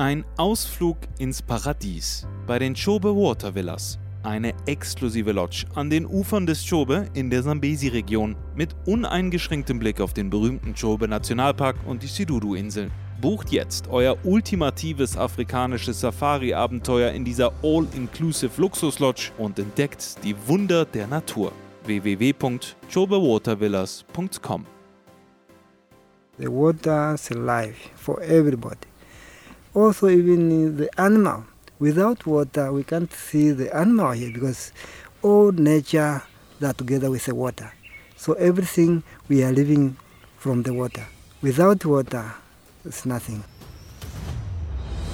Ein Ausflug ins Paradies bei den Chobe Water Villas. Eine exklusive Lodge an den Ufern des Chobe in der Sambesi-Region mit uneingeschränktem Blick auf den berühmten Chobe Nationalpark und die Siduru-Inseln. Bucht jetzt euer ultimatives afrikanisches Safari-Abenteuer in dieser All-Inclusive Luxus-Lodge und entdeckt die Wunder der Natur. www.chobewatervillas.com The water is life for everybody. Also, even the animal. Without water, we can't see the animal here because all nature that together with the water. So everything we are living from the water. Without water, it's nothing.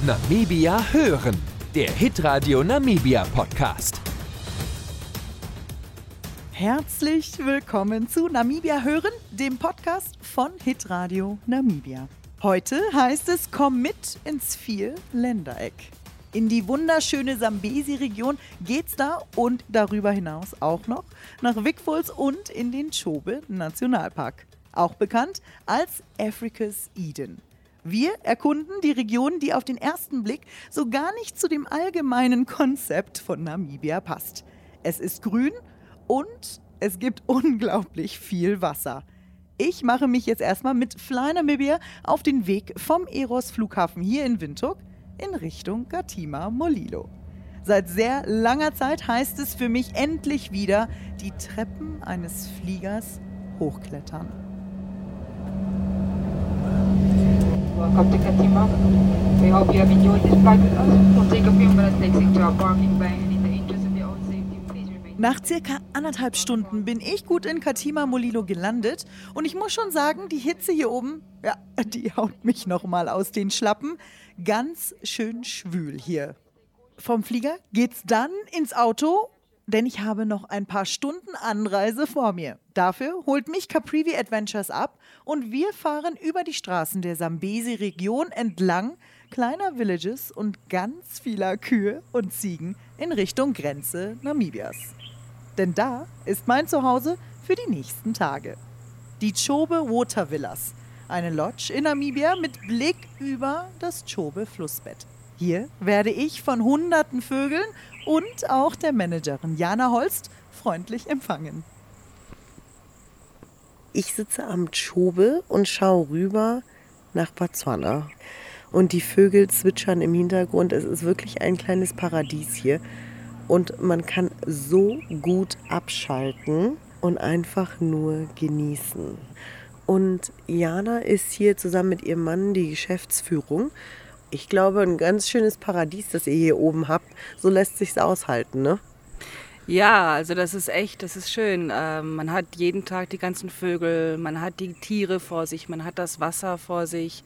Namibia hören, der Hitradio Namibia Podcast. Herzlich willkommen zu Namibia hören, dem Podcast von Hitradio Namibia. Heute heißt es, komm mit ins Vier-Ländereck. In die wunderschöne Sambesi-Region geht's da und darüber hinaus auch noch nach Wigfuls und in den Chobe Nationalpark, auch bekannt als Africa's Eden. Wir erkunden die Region, die auf den ersten Blick so gar nicht zu dem allgemeinen Konzept von Namibia passt. Es ist grün und es gibt unglaublich viel Wasser. Ich mache mich jetzt erstmal mit Fly Namibia auf den Weg vom Eros Flughafen hier in Windhoek in Richtung Gatima Molilo. Seit sehr langer Zeit heißt es für mich endlich wieder die Treppen eines Fliegers hochklettern. Welcome to Katima. We hope you have enjoyed this flight with us. We'll take a few minutes exiting to our parking bay and in the interest of your own safety, please remain. Nach circa anderthalb Stunden bin ich gut in Katima Molilo gelandet und ich muss schon sagen, die Hitze hier oben, ja, die haut mich noch mal aus den Schlappen. Ganz schön schwül hier. Vom Flieger geht's dann ins Auto, denn ich habe noch ein paar Stunden Anreise vor mir. Dafür holt mich Caprivi Adventures ab und wir fahren über die Straßen der Sambesi-Region entlang kleiner Villages und ganz vieler Kühe und Ziegen in Richtung Grenze Namibias. Denn da ist mein Zuhause für die nächsten Tage. Die Chobe Water Villas, eine Lodge in Namibia mit Blick über das Chobe Flussbett. Hier werde ich von hunderten Vögeln und auch der Managerin Jana Holst freundlich empfangen. Ich sitze am Chobe und schaue rüber nach Botswana. Und die Vögel zwitschern im Hintergrund. Es ist wirklich ein kleines Paradies hier. Und man kann so gut abschalten und einfach nur genießen. Und Jana ist hier zusammen mit ihrem Mann die Geschäftsführung. Ich glaube, ein ganz schönes Paradies, das ihr hier oben habt. So lässt sich's aushalten, ne? Ja, also das ist echt, das ist schön. Ähm, man hat jeden Tag die ganzen Vögel, man hat die Tiere vor sich, man hat das Wasser vor sich.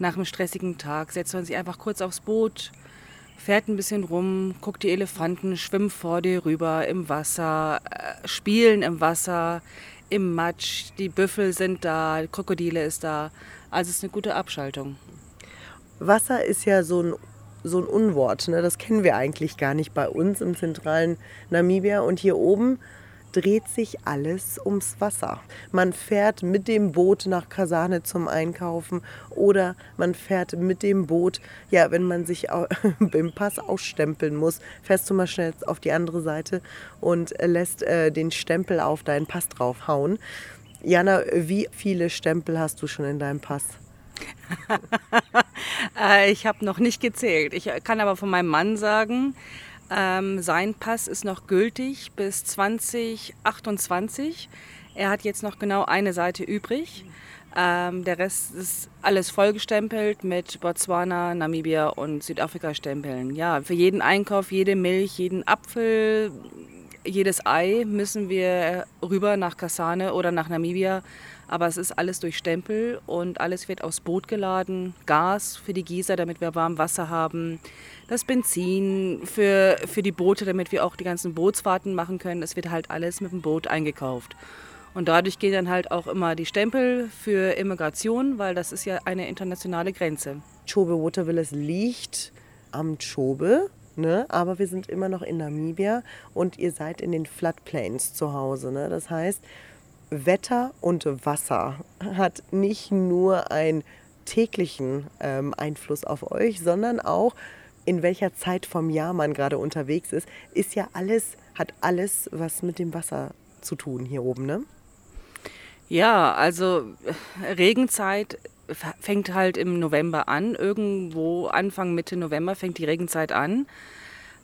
Nach einem stressigen Tag setzt man sich einfach kurz aufs Boot, fährt ein bisschen rum, guckt die Elefanten, schwimmen vor dir rüber im Wasser, äh, spielen im Wasser, im Matsch. Die Büffel sind da, Krokodile ist da. Also es ist eine gute Abschaltung. Wasser ist ja so ein, so ein Unwort. Ne? Das kennen wir eigentlich gar nicht bei uns im zentralen Namibia. Und hier oben dreht sich alles ums Wasser. Man fährt mit dem Boot nach Kasane zum Einkaufen oder man fährt mit dem Boot, ja, wenn man sich im Pass ausstempeln muss, fährst du mal schnell auf die andere Seite und lässt äh, den Stempel auf deinen Pass draufhauen. Jana, wie viele Stempel hast du schon in deinem Pass? Äh, ich habe noch nicht gezählt. Ich kann aber von meinem Mann sagen, ähm, sein Pass ist noch gültig bis 2028. Er hat jetzt noch genau eine Seite übrig. Ähm, der Rest ist alles vollgestempelt mit Botswana, Namibia und Südafrika Stempeln. Ja, für jeden Einkauf, jede Milch, jeden Apfel, jedes Ei müssen wir rüber nach Kasane oder nach Namibia. Aber es ist alles durch Stempel und alles wird aufs Boot geladen. Gas für die Gießer, damit wir warm Wasser haben. Das Benzin für, für die Boote, damit wir auch die ganzen Bootsfahrten machen können. Das wird halt alles mit dem Boot eingekauft. Und dadurch gehen dann halt auch immer die Stempel für Immigration, weil das ist ja eine internationale Grenze. Chobe Watervillas liegt am Chobe, ne? aber wir sind immer noch in Namibia und ihr seid in den Floodplains zu Hause. Ne? Das heißt, Wetter und Wasser hat nicht nur ein täglichen ähm, Einfluss auf euch, sondern auch in welcher Zeit vom Jahr man gerade unterwegs ist, ist ja alles, hat alles was mit dem Wasser zu tun hier oben, ne? Ja, also äh, Regenzeit fängt halt im November an. Irgendwo Anfang, Mitte November fängt die Regenzeit an.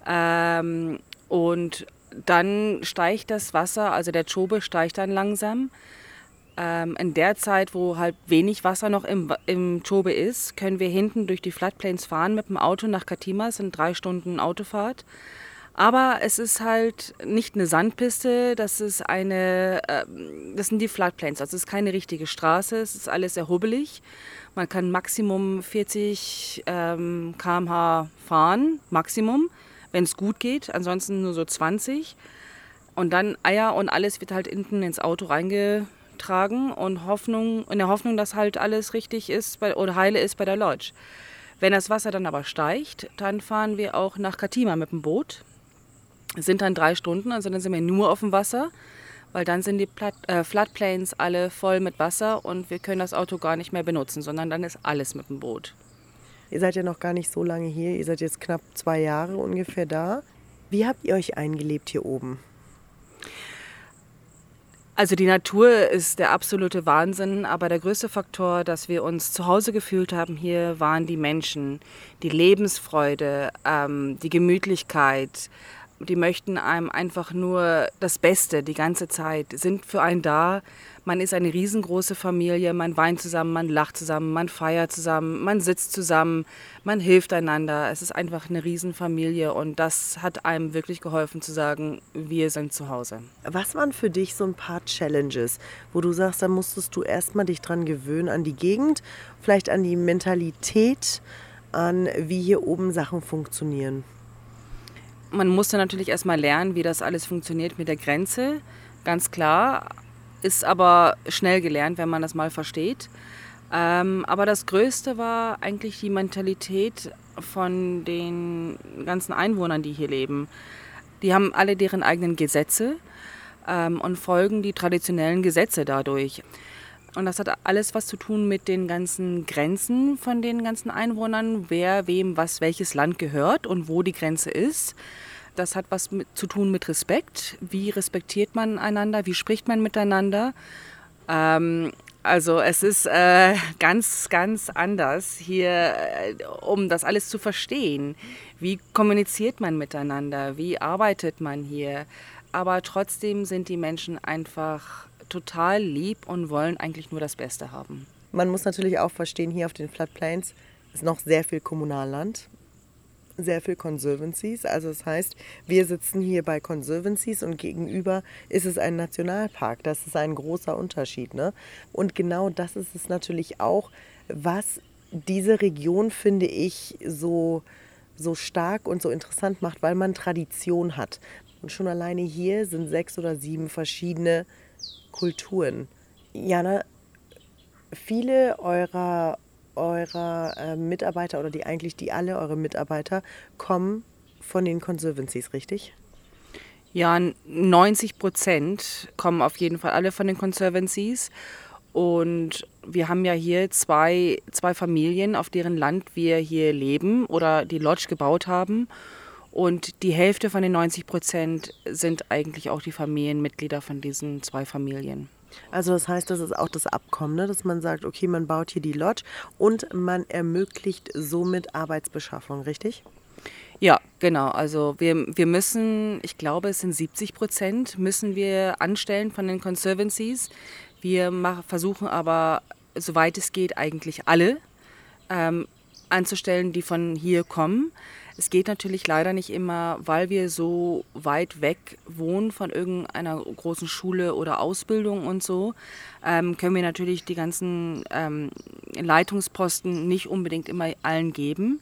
Ähm, und dann steigt das Wasser, also der Chobe steigt dann langsam. Ähm, in der Zeit, wo halt wenig Wasser noch im, im Chobe ist, können wir hinten durch die Floodplains fahren mit dem Auto nach Katima. Es sind drei Stunden Autofahrt. Aber es ist halt nicht eine Sandpiste, das ist eine, äh, das sind die Floodplains. Also es ist keine richtige Straße, es ist alles sehr hubbelig. Man kann Maximum 40 ähm, km/h fahren, Maximum, wenn es gut geht. Ansonsten nur so 20. Und dann Eier und alles wird halt hinten ins Auto reingetragen und Hoffnung, in der Hoffnung, dass halt alles richtig ist bei, oder heile ist bei der Lodge. Wenn das Wasser dann aber steigt, dann fahren wir auch nach Katima mit dem Boot sind dann drei Stunden, also dann sind wir nur auf dem Wasser, weil dann sind die Platt, äh, Floodplains alle voll mit Wasser und wir können das Auto gar nicht mehr benutzen, sondern dann ist alles mit dem Boot. Ihr seid ja noch gar nicht so lange hier, ihr seid jetzt knapp zwei Jahre ungefähr da. Wie habt ihr euch eingelebt hier oben? Also die Natur ist der absolute Wahnsinn, aber der größte Faktor, dass wir uns zu Hause gefühlt haben hier, waren die Menschen, die Lebensfreude, ähm, die Gemütlichkeit, die möchten einem einfach nur das Beste die ganze Zeit, sind für einen da. Man ist eine riesengroße Familie, man weint zusammen, man lacht zusammen, man feiert zusammen, man sitzt zusammen, man hilft einander. Es ist einfach eine Riesenfamilie und das hat einem wirklich geholfen zu sagen, wir sind zu Hause. Was waren für dich so ein paar Challenges, wo du sagst, da musstest du erstmal dich dran gewöhnen an die Gegend, vielleicht an die Mentalität, an wie hier oben Sachen funktionieren? Man musste natürlich erstmal lernen, wie das alles funktioniert mit der Grenze. Ganz klar. Ist aber schnell gelernt, wenn man das mal versteht. Ähm, aber das Größte war eigentlich die Mentalität von den ganzen Einwohnern, die hier leben. Die haben alle deren eigenen Gesetze ähm, und folgen die traditionellen Gesetze dadurch. Und das hat alles was zu tun mit den ganzen Grenzen von den ganzen Einwohnern, wer wem was welches Land gehört und wo die Grenze ist. Das hat was mit, zu tun mit Respekt. Wie respektiert man einander? Wie spricht man miteinander? Ähm, also es ist äh, ganz, ganz anders hier, äh, um das alles zu verstehen. Wie kommuniziert man miteinander? Wie arbeitet man hier? Aber trotzdem sind die Menschen einfach total lieb und wollen eigentlich nur das Beste haben. Man muss natürlich auch verstehen, hier auf den Floodplains ist noch sehr viel Kommunalland, sehr viel Conservancies. Also das heißt, wir sitzen hier bei Conservancies und gegenüber ist es ein Nationalpark. Das ist ein großer Unterschied. Ne? Und genau das ist es natürlich auch, was diese Region, finde ich, so, so stark und so interessant macht, weil man Tradition hat. Und schon alleine hier sind sechs oder sieben verschiedene Kulturen. Jana, viele eurer, eurer äh, Mitarbeiter oder die eigentlich die alle eure Mitarbeiter kommen von den Conservancies, richtig? Ja, 90 Prozent kommen auf jeden Fall alle von den Conservancies. Und wir haben ja hier zwei, zwei Familien, auf deren Land wir hier leben oder die Lodge gebaut haben. Und die Hälfte von den 90 Prozent sind eigentlich auch die Familienmitglieder von diesen zwei Familien. Also das heißt, das ist auch das Abkommen, ne? dass man sagt, okay, man baut hier die Lodge und man ermöglicht somit Arbeitsbeschaffung, richtig? Ja, genau. Also wir, wir müssen, ich glaube, es sind 70 Prozent, müssen wir anstellen von den Conservancies. Wir mach, versuchen aber, soweit es geht, eigentlich alle ähm, anzustellen, die von hier kommen. Es geht natürlich leider nicht immer, weil wir so weit weg wohnen von irgendeiner großen Schule oder Ausbildung und so, ähm, können wir natürlich die ganzen ähm, Leitungsposten nicht unbedingt immer allen geben.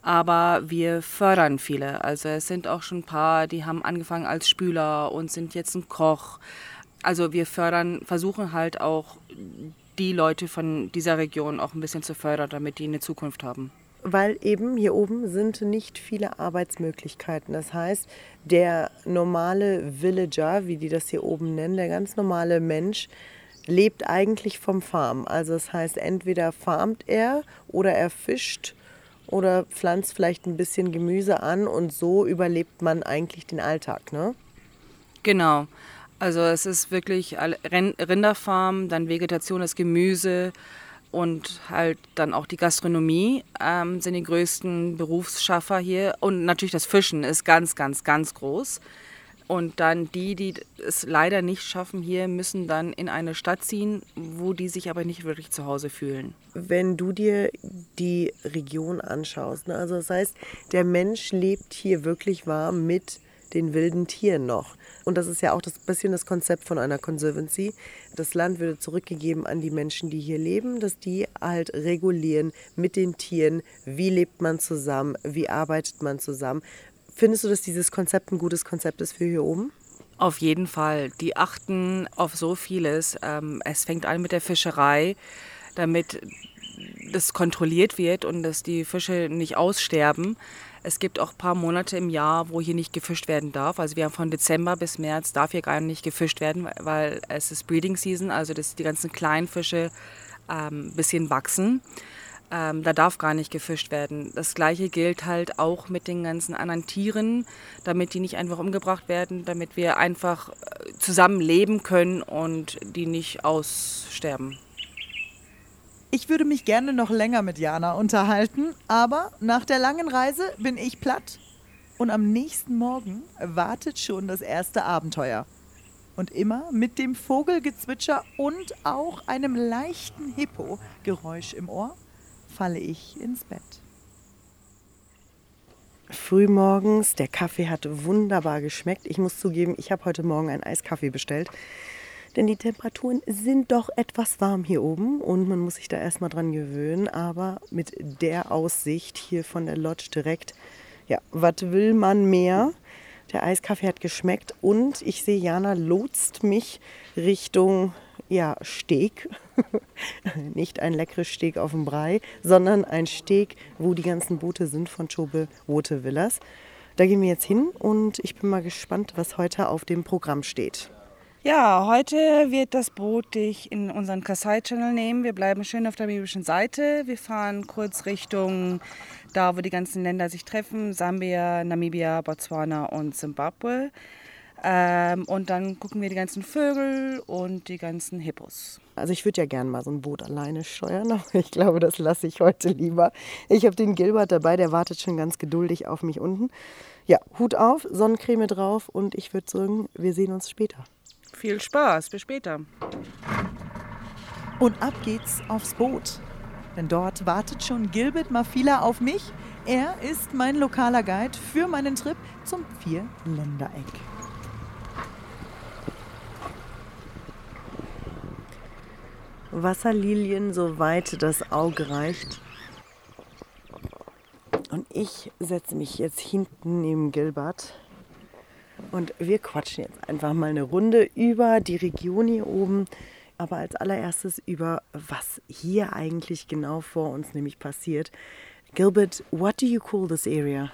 Aber wir fördern viele. Also es sind auch schon ein paar, die haben angefangen als Spüler und sind jetzt ein Koch. Also wir fördern, versuchen halt auch die Leute von dieser Region auch ein bisschen zu fördern, damit die eine Zukunft haben weil eben hier oben sind nicht viele Arbeitsmöglichkeiten. Das heißt, der normale Villager, wie die das hier oben nennen, der ganz normale Mensch, lebt eigentlich vom Farm. Also das heißt, entweder farmt er oder er fischt oder pflanzt vielleicht ein bisschen Gemüse an und so überlebt man eigentlich den Alltag, ne? Genau. Also es ist wirklich Rinderfarm, dann Vegetation, das Gemüse und halt dann auch die Gastronomie ähm, sind die größten Berufsschaffer hier. Und natürlich das Fischen ist ganz, ganz, ganz groß. Und dann die, die es leider nicht schaffen hier, müssen dann in eine Stadt ziehen, wo die sich aber nicht wirklich zu Hause fühlen. Wenn du dir die Region anschaust, ne? also das heißt, der Mensch lebt hier wirklich wahr mit den wilden Tieren noch. Und das ist ja auch das bisschen das Konzept von einer Conservancy. Das Land würde zurückgegeben an die Menschen, die hier leben, dass die halt regulieren mit den Tieren, wie lebt man zusammen, wie arbeitet man zusammen. Findest du, dass dieses Konzept ein gutes Konzept ist für hier oben? Auf jeden Fall. Die achten auf so vieles. Ähm, es fängt an mit der Fischerei, damit das kontrolliert wird und dass die Fische nicht aussterben. Es gibt auch ein paar Monate im Jahr, wo hier nicht gefischt werden darf. Also wir haben von Dezember bis März darf hier gar nicht gefischt werden, weil es ist Breeding Season, also dass die ganzen kleinen Fische ähm, ein bisschen wachsen. Ähm, da darf gar nicht gefischt werden. Das gleiche gilt halt auch mit den ganzen anderen Tieren, damit die nicht einfach umgebracht werden, damit wir einfach äh, zusammen leben können und die nicht aussterben. Ich würde mich gerne noch länger mit Jana unterhalten, aber nach der langen Reise bin ich platt. Und am nächsten Morgen wartet schon das erste Abenteuer. Und immer mit dem Vogelgezwitscher und auch einem leichten Hippo-Geräusch im Ohr falle ich ins Bett. Frühmorgens, der Kaffee hat wunderbar geschmeckt. Ich muss zugeben, ich habe heute Morgen einen Eiskaffee bestellt. Denn die Temperaturen sind doch etwas warm hier oben und man muss sich da erstmal dran gewöhnen. Aber mit der Aussicht hier von der Lodge direkt, ja, was will man mehr? Der Eiskaffee hat geschmeckt und ich sehe, Jana lotst mich Richtung ja, Steg. Nicht ein leckeres Steg auf dem Brei, sondern ein Steg, wo die ganzen Boote sind von Chobe Wote Villas. Da gehen wir jetzt hin und ich bin mal gespannt, was heute auf dem Programm steht. Ja, heute wird das Boot dich in unseren Kasai-Channel nehmen. Wir bleiben schön auf der namibischen Seite. Wir fahren kurz Richtung da, wo die ganzen Länder sich treffen. Sambia, Namibia, Botswana und Zimbabwe. Ähm, und dann gucken wir die ganzen Vögel und die ganzen Hippos. Also ich würde ja gern mal so ein Boot alleine steuern, aber ich glaube, das lasse ich heute lieber. Ich habe den Gilbert dabei, der wartet schon ganz geduldig auf mich unten. Ja, Hut auf, Sonnencreme drauf und ich würde sagen, wir sehen uns später. Viel Spaß, bis später. Und ab geht's aufs Boot. Denn dort wartet schon Gilbert Mafila auf mich. Er ist mein lokaler Guide für meinen Trip zum Vierländereck. Wasserlilien, soweit das Auge reicht. Und ich setze mich jetzt hinten neben Gilbert. Und wir quatschen jetzt einfach mal eine Runde über die Region hier oben. Aber als allererstes über, was hier eigentlich genau vor uns nämlich passiert. Gilbert, what do you call this area?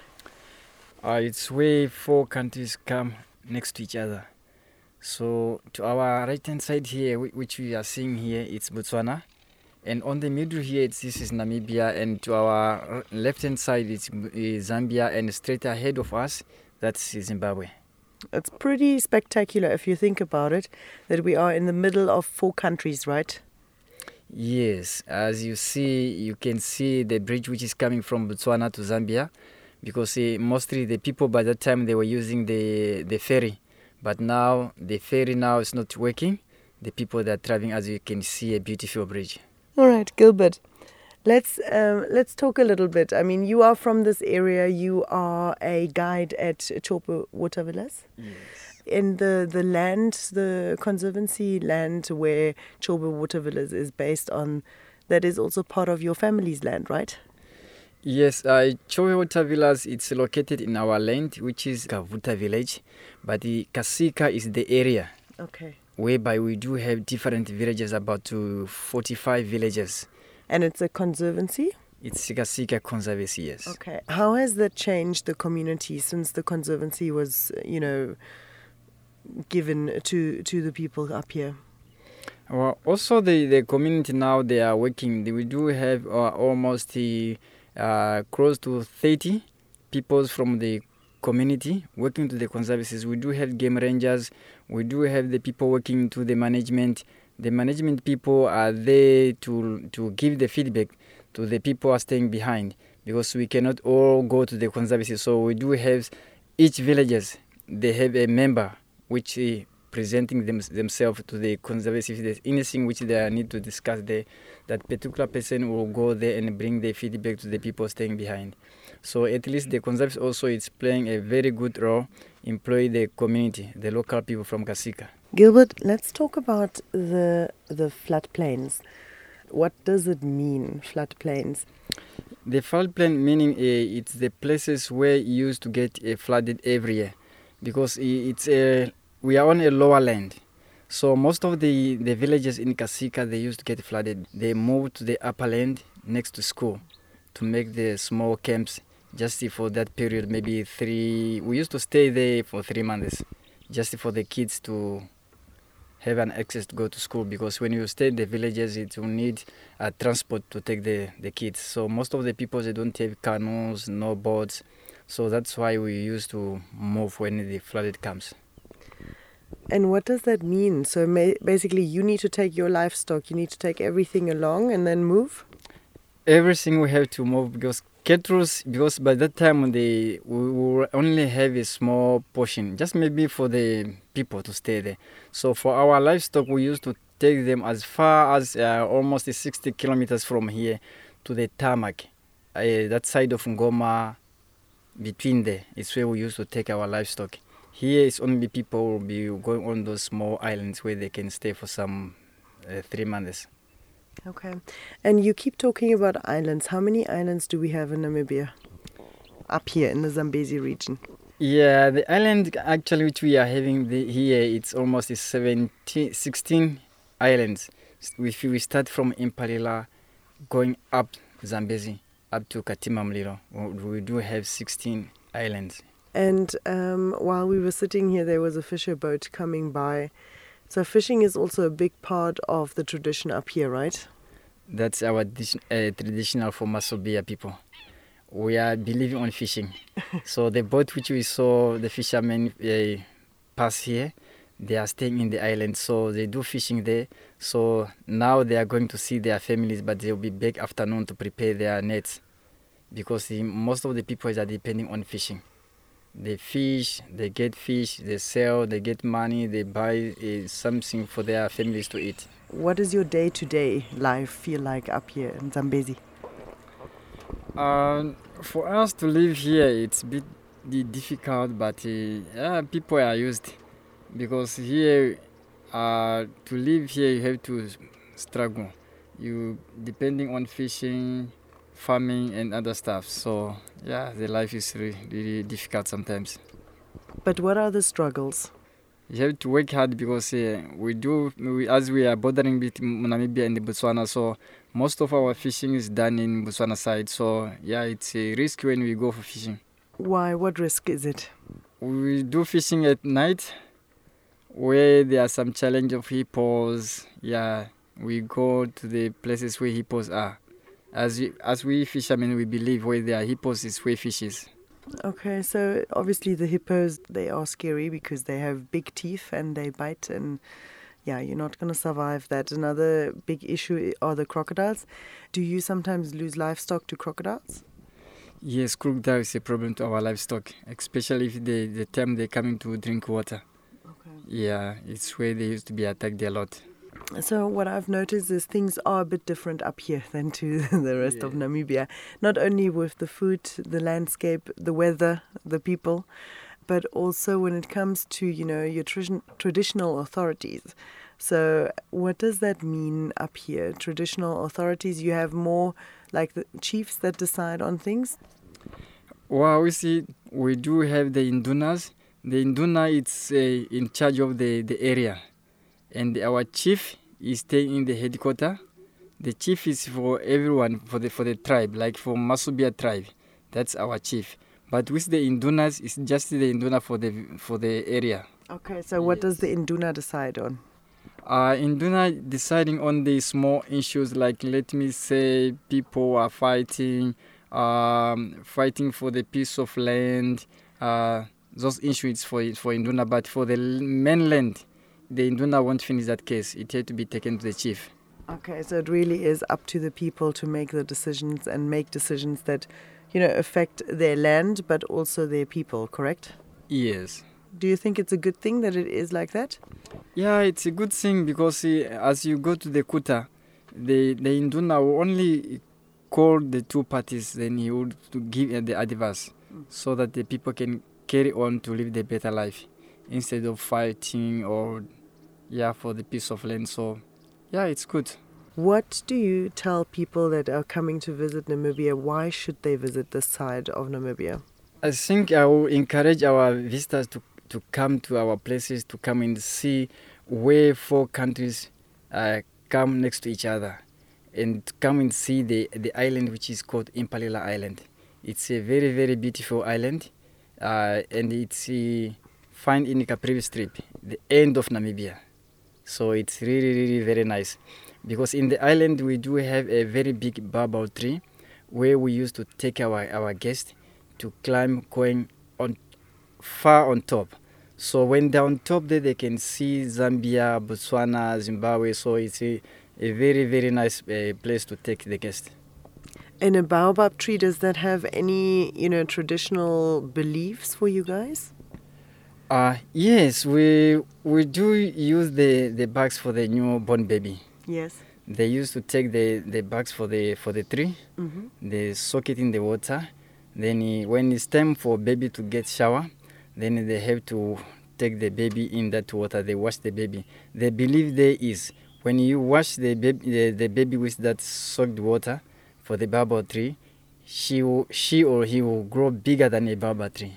Uh, it's where four countries come next to each other. So to our right hand side here, whi- which we are seeing here, it's Botswana. And on the middle here, it's, this is Namibia. And to our left hand side, it's uh, Zambia. And straight ahead of us, that's Zimbabwe. It's pretty spectacular if you think about it, that we are in the middle of four countries, right? Yes, as you see, you can see the bridge which is coming from Botswana to Zambia, because uh, mostly the people by that time they were using the the ferry, but now the ferry now is not working. The people that are traveling, as you can see, a beautiful bridge. All right, Gilbert. Let's um, let's talk a little bit. I mean, you are from this area. You are a guide at Chope Water Villas. Yes. In the, the land, the conservancy land where Chobe Water Villas is based on, that is also part of your family's land, right? Yes, uh, Water Villas, it's located in our land, which is Kavuta village, but the Kasika is the area Okay. whereby we do have different villages, about to 45 villages. And it's a conservancy? It's Kasika Conservancy, yes. Okay. How has that changed the community since the conservancy was, you know, given to to the people up here? Well, also the, the community now they are working. We do have uh, almost uh, close to 30 people from the community working to the conservancies. We do have game rangers. We do have the people working to the management. The management people are there to to give the feedback to the people are staying behind because we cannot all go to the conservancy. So we do have each villages they have a member which is presenting them, themselves to the conservancy. If there's anything which they need to discuss there, that particular person will go there and bring the feedback to the people staying behind. So at least the conservancy also is playing a very good role, employ the community, the local people from Kasika. Gilbert, let's talk about the the floodplains. What does it mean, floodplains? The floodplain meaning uh, it's the places where you used to get uh, flooded every year, because it's a we are on a lower land. So most of the, the villages in Kasika they used to get flooded. They moved to the upper land next to school to make the small camps just for that period, maybe three. We used to stay there for three months, just for the kids to have an access to go to school because when you stay in the villages it will need a transport to take the, the kids. So most of the people they don't have canoes no boats. So that's why we used to move when the flooded comes. And what does that mean? So basically you need to take your livestock you need to take everything along and then move? Everything we have to move because Ketrus, because by that time they we will only have a small portion, just maybe for the people to stay there. So for our livestock, we used to take them as far as uh, almost 60 kilometers from here to the tarmac, uh, that side of Ngoma, between there. It's where we used to take our livestock. Here, it's only people will be going on those small islands where they can stay for some uh, three months. Okay. And you keep talking about islands. How many islands do we have in Namibia? Up here in the Zambezi region. Yeah, the island actually which we are having the, here, it's almost 17, 16 islands. If we start from Impalila, going up Zambezi, up to Katima Mlilo, we do have 16 islands. And um, while we were sitting here, there was a fisher boat coming by so fishing is also a big part of the tradition up here, right? That's our uh, traditional for Masobia people. We are believing on fishing. so the boat which we saw the fishermen uh, pass here, they are staying in the island, so they do fishing there. So now they are going to see their families, but they will be back afternoon to prepare their nets, because the, most of the people are depending on fishing they fish, they get fish, they sell, they get money, they buy uh, something for their families to eat. What does your day to day life feel like up here in Zambezi? Uh, for us to live here, it's a bit difficult, but uh, yeah, people are used because here, uh, to live here, you have to struggle. You depending on fishing, farming and other stuff. So yeah, the life is really, really difficult sometimes. But what are the struggles? You have to work hard because uh, we do, we, as we are bordering between Namibia and Botswana, so most of our fishing is done in Botswana side. So yeah, it's a risk when we go for fishing. Why? What risk is it? We do fishing at night, where there are some challenge of hippos. Yeah, we go to the places where hippos are as as we fishermen, we believe where there are hippos is where fish is. Okay, so obviously the hippos they are scary because they have big teeth and they bite and yeah, you're not going to survive that. Another big issue are the crocodiles. Do you sometimes lose livestock to crocodiles? Yes, crocodile is a problem to our livestock, especially if they the time they're coming to drink water. Okay. Yeah, it's where they used to be attacked a lot. So what I've noticed is things are a bit different up here than to the rest yeah. of Namibia. Not only with the food, the landscape, the weather, the people, but also when it comes to you know your tr- traditional authorities. So what does that mean up here? Traditional authorities, you have more like the chiefs that decide on things. Well, we see we do have the Indunas. The Induna it's uh, in charge of the, the area and our chief is staying in the headquarters. The chief is for everyone for the for the tribe, like for Masubia tribe. That's our chief. But with the Indunas, it's just the Induna for the for the area. Okay, so what does the Induna decide on? Uh, Induna deciding on the small issues like let me say people are fighting, um, fighting for the piece of land. Uh, those issues for for Induna, but for the mainland, the Induna won't finish that case. It had to be taken to the chief. Okay, so it really is up to the people to make the decisions and make decisions that, you know, affect their land but also their people, correct? Yes. Do you think it's a good thing that it is like that? Yeah, it's a good thing because uh, as you go to the Kuta, the the Induna will only call the two parties, then he would give uh, the advice so that the people can carry on to live the better life instead of fighting or yeah for the piece of land. So yeah, it's good. What do you tell people that are coming to visit Namibia? Why should they visit this side of Namibia? I think I will encourage our visitors to, to come to our places to come and see where four countries uh, come next to each other and come and see the, the island which is called Impalila Island. It's a very, very beautiful island uh, and it's uh, found in the Caprivi Strip, the end of Namibia. So it's really, really very nice because in the island we do have a very big barbel tree where we used to take our, our guests to climb going on far on top. So when they're on top there they can see Zambia, Botswana, Zimbabwe. So it's a, a very, very nice uh, place to take the guests. And a baobab tree, does that have any, you know, traditional beliefs for you guys? Uh, yes, we we do use the, the bags for the newborn baby. Yes. They used to take the, the bags for the for the tree. Mm-hmm. They soak it in the water. Then eh, when it's time for baby to get shower, then they have to take the baby in that water. They wash the baby. They believe there is when you wash the baby the, the baby with that soaked water for the baobab tree, she will, she or he will grow bigger than a baobab tree.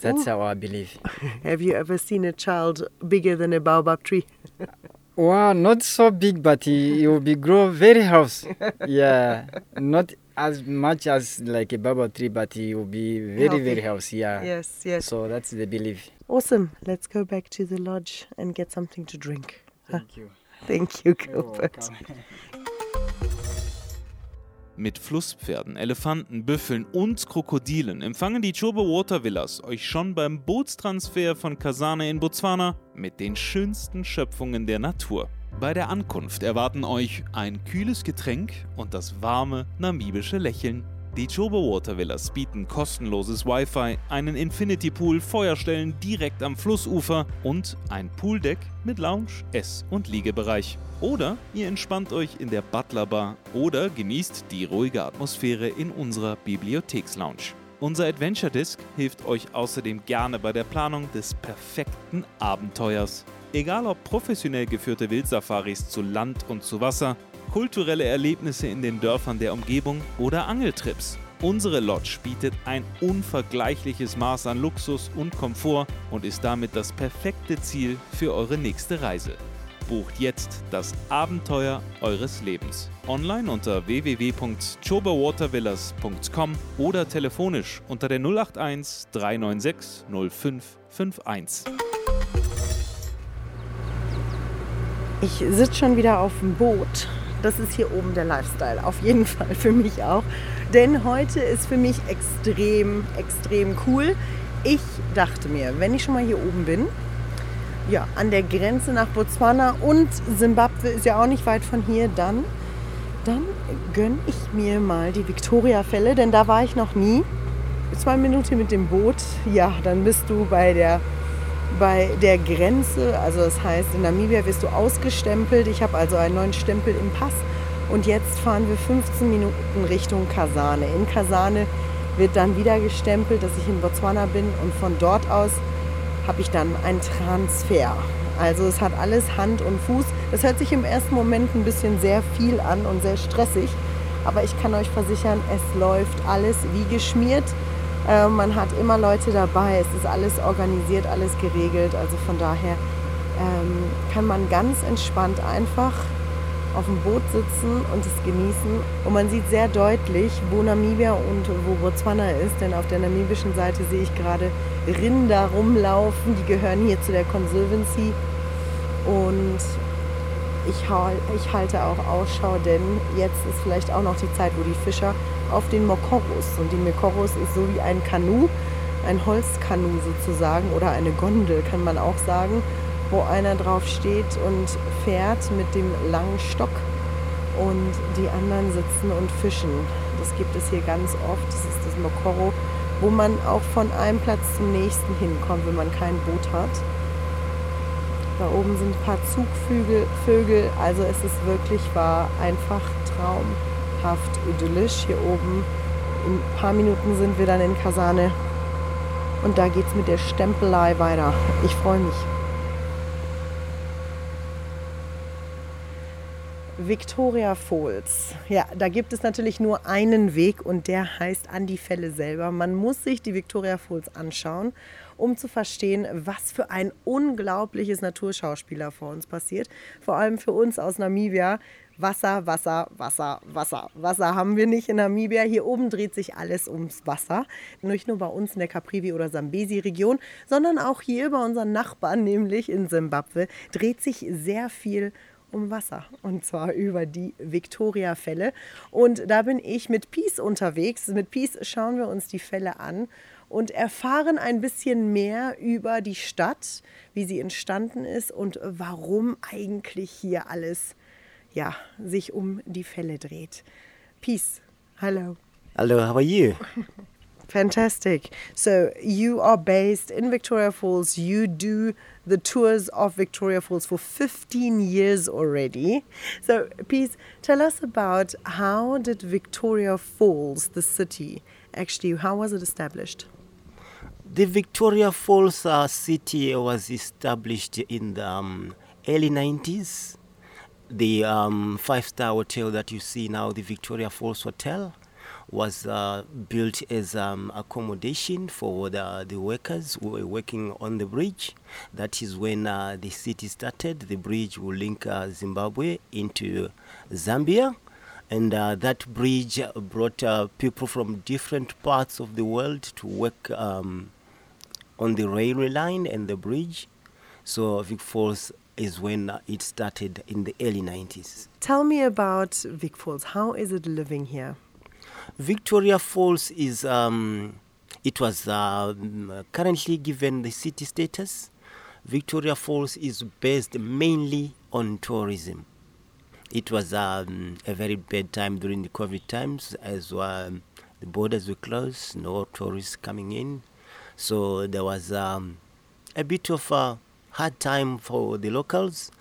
That's how I believe. Have you ever seen a child bigger than a baobab tree? Wow, not so big, but he, he will be grow very house. yeah, not as much as like a baobab tree, but he will be very Healthy. very house. Yeah. Yes, yes. So that's the belief. Awesome. Let's go back to the lodge and get something to drink. Thank you. Thank you, Gilbert. Mit Flusspferden, Elefanten, Büffeln und Krokodilen empfangen die Chobe Water Villas euch schon beim Bootstransfer von Kasane in Botswana mit den schönsten Schöpfungen der Natur. Bei der Ankunft erwarten euch ein kühles Getränk und das warme namibische Lächeln. Die Chobe Water Villas bieten kostenloses Wi-Fi, einen Infinity Pool, Feuerstellen direkt am Flussufer und ein Pooldeck mit Lounge, Ess- und Liegebereich. Oder ihr entspannt euch in der Butler Bar oder genießt die ruhige Atmosphäre in unserer Bibliothekslounge. Unser Adventure Disc hilft euch außerdem gerne bei der Planung des perfekten Abenteuers. Egal ob professionell geführte Wildsafaris zu Land und zu Wasser, kulturelle Erlebnisse in den Dörfern der Umgebung oder Angeltrips. Unsere Lodge bietet ein unvergleichliches Maß an Luxus und Komfort und ist damit das perfekte Ziel für eure nächste Reise. Bucht jetzt das Abenteuer eures Lebens. Online unter www.choberwatervillas.com oder telefonisch unter der 081 396 0551. Ich sitze schon wieder auf dem Boot. Das ist hier oben der Lifestyle, auf jeden Fall für mich auch. Denn heute ist für mich extrem, extrem cool. Ich dachte mir, wenn ich schon mal hier oben bin, ja, an der Grenze nach Botswana und Simbabwe ist ja auch nicht weit von hier, dann, dann gönne ich mir mal die Victoria-Fälle, denn da war ich noch nie. Zwei Minuten mit dem Boot, ja, dann bist du bei der bei der Grenze, also das heißt, in Namibia wirst du ausgestempelt. Ich habe also einen neuen Stempel im Pass und jetzt fahren wir 15 Minuten Richtung Kasane. In Kasane wird dann wieder gestempelt, dass ich in Botswana bin und von dort aus habe ich dann einen Transfer. Also es hat alles Hand und Fuß. Das hört sich im ersten Moment ein bisschen sehr viel an und sehr stressig, aber ich kann euch versichern, es läuft alles wie geschmiert. Äh, man hat immer Leute dabei, es ist alles organisiert, alles geregelt. Also von daher ähm, kann man ganz entspannt einfach auf dem Boot sitzen und es genießen. Und man sieht sehr deutlich, wo Namibia und wo Botswana ist, denn auf der namibischen Seite sehe ich gerade Rinder rumlaufen, die gehören hier zu der Conservancy. Und ich, ich halte auch Ausschau, denn jetzt ist vielleicht auch noch die Zeit, wo die Fischer auf den Mokoros und die Mokoros ist so wie ein Kanu, ein Holzkanu sozusagen oder eine Gondel kann man auch sagen, wo einer drauf steht und fährt mit dem langen Stock und die anderen sitzen und fischen. Das gibt es hier ganz oft. Das ist das Mokoro, wo man auch von einem Platz zum nächsten hinkommt, wenn man kein Boot hat. Da oben sind ein paar Zugvögel, Vögel, also es ist wirklich wahr, einfach traumhaft idyllisch. Hier oben in ein paar Minuten sind wir dann in Kasane und da geht's mit der Stempelei weiter. Ich freue mich. Victoria Falls. Ja, da gibt es natürlich nur einen Weg und der heißt an die Fälle selber. Man muss sich die Victoria Falls anschauen, um zu verstehen, was für ein unglaubliches Naturschauspieler vor uns passiert. Vor allem für uns aus Namibia. Wasser, Wasser, Wasser, Wasser. Wasser haben wir nicht in Namibia. Hier oben dreht sich alles ums Wasser. Nicht nur bei uns in der Caprivi- oder Sambesi-Region, sondern auch hier bei unseren Nachbarn, nämlich in Simbabwe, dreht sich sehr viel um Wasser und zwar über die Victoria-Fälle. Und da bin ich mit Peace unterwegs. Mit Peace schauen wir uns die Fälle an und erfahren ein bisschen mehr über die Stadt, wie sie entstanden ist und warum eigentlich hier alles ja, sich um die Fälle dreht. Peace. Hello. Hello, how are you? Fantastic. So you are based in Victoria Falls. You do the tours of Victoria Falls for 15 years already. So please tell us about how did Victoria Falls, the city, actually, how was it established? The Victoria Falls uh, city was established in the um, early 90s. The um, five star hotel that you see now, the Victoria Falls Hotel, was uh, built as um, accommodation for the, the workers who were working on the bridge. That is when uh, the city started. The bridge will link uh, Zimbabwe into Zambia. And uh, that bridge brought uh, people from different parts of the world to work um, on the railway line and the bridge. So Vic Falls is when uh, it started in the early 90s. Tell me about Vic Falls. How is it living here? Victoria Falls is um, it was um, currently given the city status. Victoria Falls is based mainly on tourism. It was um, a very bad time during the COVID times, as um, the borders were closed, no tourists coming in. So there was um, a bit of a hard time for the locals.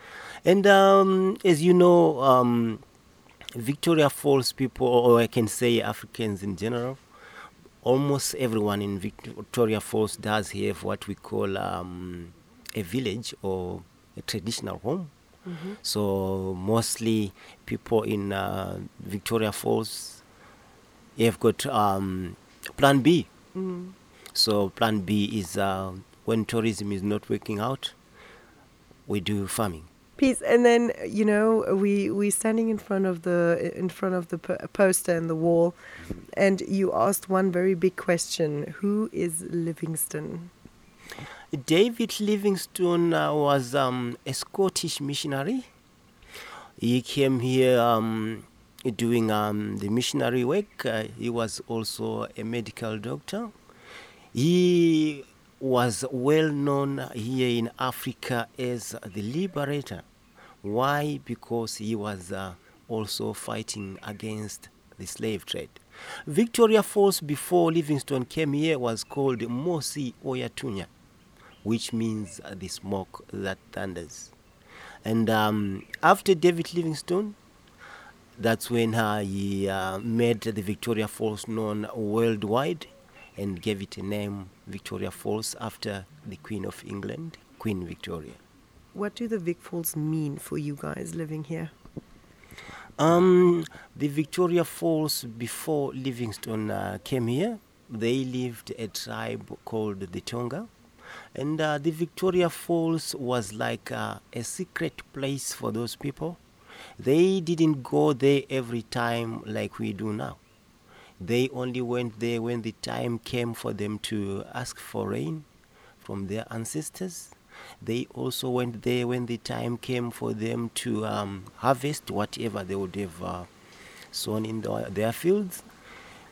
And um, as you know, um, Victoria Falls people, or I can say Africans in general, almost everyone in Victoria Falls does have what we call um, a village or a traditional home. So mostly people in uh, Victoria Falls have got um, Plan B. So Plan B is uh, when tourism is not working out, we do farming. Peace. And then you know we we standing in front of the in front of the poster and the wall, and you asked one very big question: Who is Livingston? David Livingstone uh, was um, a Scottish missionary. He came here um, doing um, the missionary work. Uh, he was also a medical doctor. He was well known here in Africa as the liberator. Why? Because he was uh, also fighting against the slave trade. Victoria Falls, before Livingstone came here, was called Mosi Oyatunya which means the smoke that thunders. And um, after David Livingstone, that's when uh, he uh, made the Victoria Falls known worldwide and gave it a name, Victoria Falls, after the Queen of England, Queen Victoria. What do the Vic Falls mean for you guys living here? Um, the Victoria Falls, before Livingstone uh, came here, they lived a tribe called the Tonga. And uh, the Victoria Falls was like uh, a secret place for those people. They didn't go there every time like we do now. They only went there when the time came for them to ask for rain from their ancestors. They also went there when the time came for them to um, harvest whatever they would have uh, sown in the, their fields.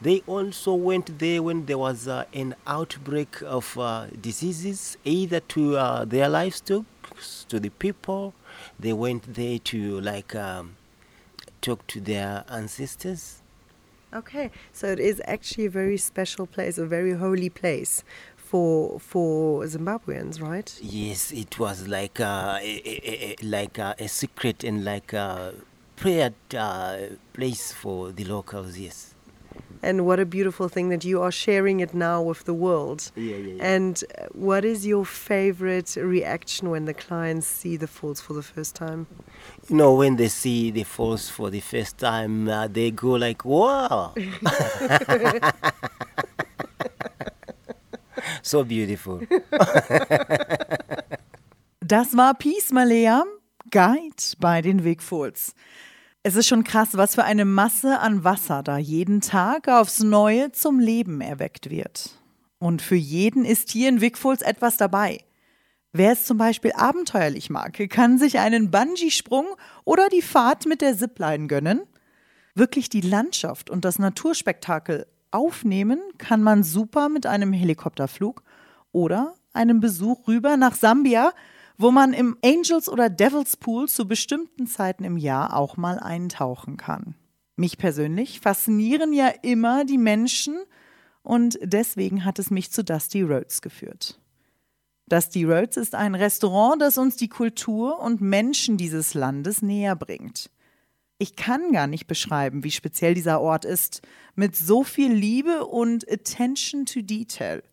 They also went there when there was uh, an outbreak of uh, diseases, either to uh, their livestock, to the people. They went there to like um, talk to their ancestors. Okay, so it is actually a very special place, a very holy place for for Zimbabweans, right? Yes, it was like a, a, a, like a, a secret and like a prayer uh, place for the locals. Yes. And what a beautiful thing that you are sharing it now with the world. Yeah, yeah, yeah. And uh, what is your favorite reaction when the clients see the falls for the first time? You know, when they see the falls for the first time, uh, they go like, "Wow!" so beautiful. Das war Peace Malea, Guide bei den Wigfolds. Es ist schon krass, was für eine Masse an Wasser da jeden Tag aufs Neue zum Leben erweckt wird. Und für jeden ist hier in Wigfolds etwas dabei. Wer es zum Beispiel abenteuerlich mag, kann sich einen Bungee-Sprung oder die Fahrt mit der Zipline gönnen. Wirklich die Landschaft und das Naturspektakel aufnehmen kann man super mit einem Helikopterflug oder einem Besuch rüber nach Sambia, wo man im Angels oder Devils Pool zu bestimmten Zeiten im Jahr auch mal eintauchen kann. Mich persönlich faszinieren ja immer die Menschen und deswegen hat es mich zu Dusty Roads geführt. Dusty Roads ist ein Restaurant, das uns die Kultur und Menschen dieses Landes näher bringt. Ich kann gar nicht beschreiben, wie speziell dieser Ort ist, mit so viel Liebe und Attention to Detail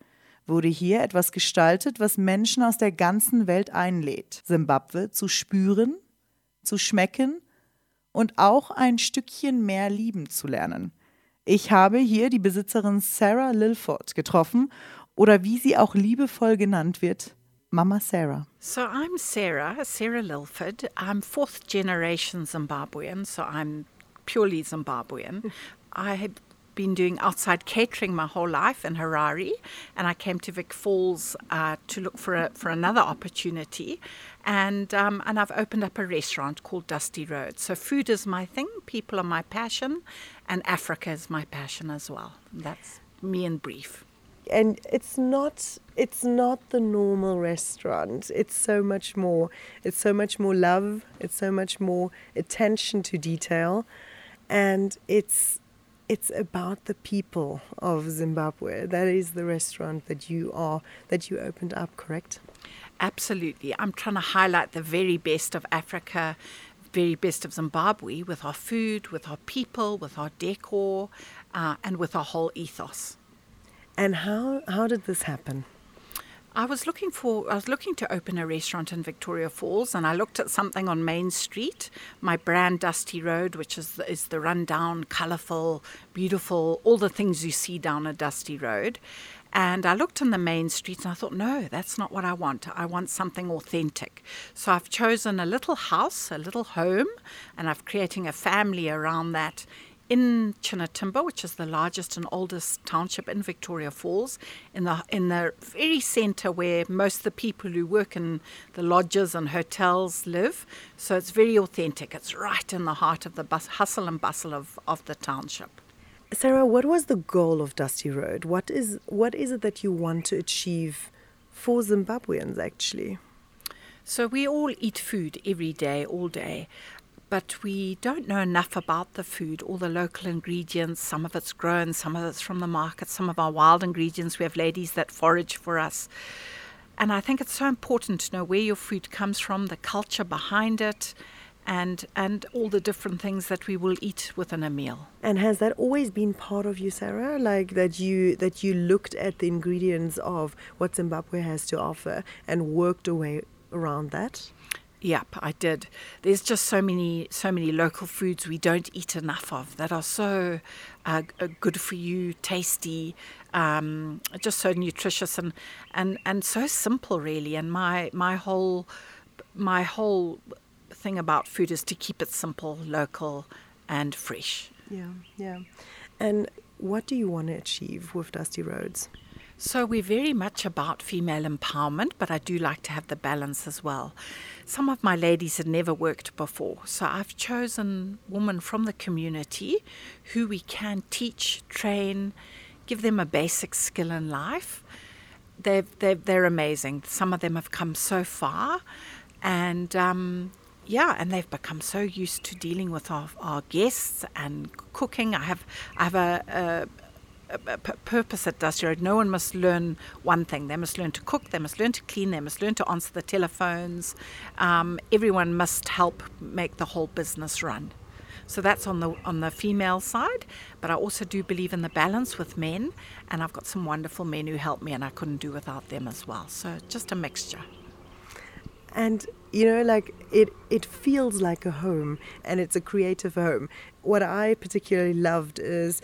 wurde hier etwas gestaltet, was Menschen aus der ganzen Welt einlädt, Simbabwe zu spüren, zu schmecken und auch ein Stückchen mehr lieben zu lernen. Ich habe hier die Besitzerin Sarah Lilford getroffen oder wie sie auch liebevoll genannt wird, Mama Sarah. So I'm Sarah, Sarah Lilford. I'm fourth generation Zimbabwean, so I'm purely Zimbabwean. I been doing outside catering my whole life in Harare, and I came to Vic Falls uh, to look for a, for another opportunity, and um, and I've opened up a restaurant called Dusty Road. So food is my thing, people are my passion, and Africa is my passion as well. That's me in brief. and it's not it's not the normal restaurant it's so much more it's so much more love it's so much more attention to detail and it's it's about the people of Zimbabwe that is the restaurant that you are that you opened up correct Absolutely. I'm trying to highlight the very best of Africa, very best of Zimbabwe with our food, with our people, with our decor, uh, and with our whole ethos. and how how did this happen I was looking for I was looking to open a restaurant in Victoria Falls and I looked at something on Main Street, my brand Dusty Road, which is the, is the rundown, colorful, beautiful, all the things you see down a dusty road. And I looked on the main streets and I thought, no, that's not what I want. I want something authentic. So I've chosen a little house, a little home, and I've creating a family around that in Chinnatimber, which is the largest and oldest township in Victoria Falls, in the in the very centre where most of the people who work in the lodges and hotels live. So it's very authentic. It's right in the heart of the bus, hustle and bustle of, of the township. Sarah what was the goal of Dusty Road what is what is it that you want to achieve for Zimbabweans actually So we all eat food every day, all day, but we don't know enough about the food, all the local ingredients. Some of it's grown, some of it's from the market, some of our wild ingredients. We have ladies that forage for us. And I think it's so important to know where your food comes from, the culture behind it, and and all the different things that we will eat within a meal. And has that always been part of you, Sarah? Like that you that you looked at the ingredients of what Zimbabwe has to offer and worked away around that? Yep, I did. There's just so many, so many local foods we don't eat enough of that are so uh, uh, good for you, tasty, um, just so nutritious and, and, and so simple, really. And my my whole my whole thing about food is to keep it simple, local, and fresh. Yeah, yeah. And what do you want to achieve with Dusty Roads? So we're very much about female empowerment, but I do like to have the balance as well. Some of my ladies had never worked before, so I've chosen women from the community who we can teach, train, give them a basic skill in life. They've, they've, they're amazing. Some of them have come so far, and um, yeah, and they've become so used to dealing with our, our guests and cooking. I have I have a, purpose at Dusty Road. No one must learn one thing. They must learn to cook. They must learn to clean. They must learn to answer the telephones. Um, everyone must help make the whole business run. So that's on the on the female side, but I also do believe in the balance with men, and I've got some wonderful men who help me, and I couldn't do without them as well. So just a mixture. And you know, like it, it feels like a home, and it's a creative home. What I particularly loved is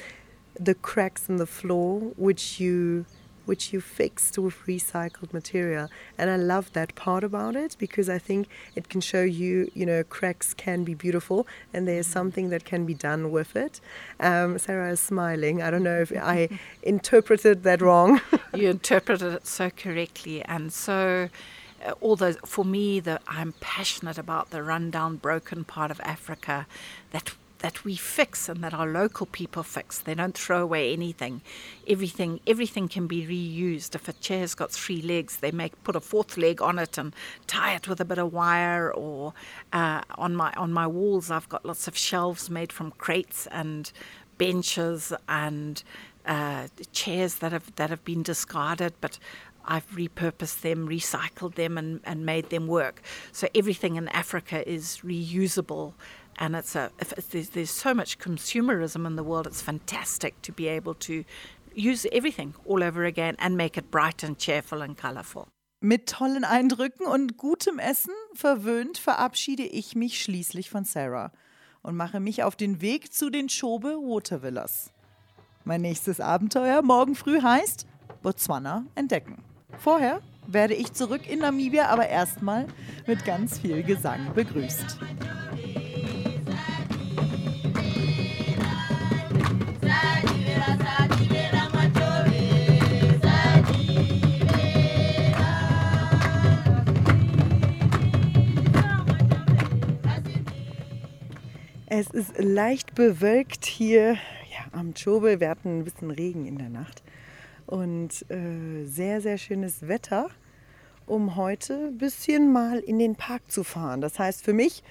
the cracks in the floor, which you which you fixed with recycled material. And I love that part about it because I think it can show you, you know, cracks can be beautiful and there's something that can be done with it. Um, Sarah is smiling. I don't know if I interpreted that wrong. you interpreted it so correctly. And so, uh, although for me, the, I'm passionate about the rundown, broken part of Africa that that we fix and that our local people fix. They don't throw away anything. Everything everything can be reused. If a chair's got three legs, they make put a fourth leg on it and tie it with a bit of wire. Or uh, on my on my walls, I've got lots of shelves made from crates and benches and uh, chairs that have that have been discarded, but I've repurposed them, recycled them, and, and made them work. So everything in Africa is reusable and it's a there's, there's so much consumerism in the world it's fantastic to be able to use everything all over again and make it bright and cheerful and colorful Mit tollen Eindrücken und gutem Essen verwöhnt verabschiede ich mich schließlich von Sarah und mache mich auf den Weg zu den Chobe Water Villas. Mein nächstes Abenteuer morgen früh heißt Botswana entdecken. Vorher werde ich zurück in Namibia, aber erstmal mit ganz viel Gesang begrüßt. Es ist leicht bewölkt hier ja, am Chobe. Wir hatten ein bisschen Regen in der Nacht und äh, sehr, sehr schönes Wetter, um heute ein bisschen mal in den Park zu fahren. Das heißt für mich,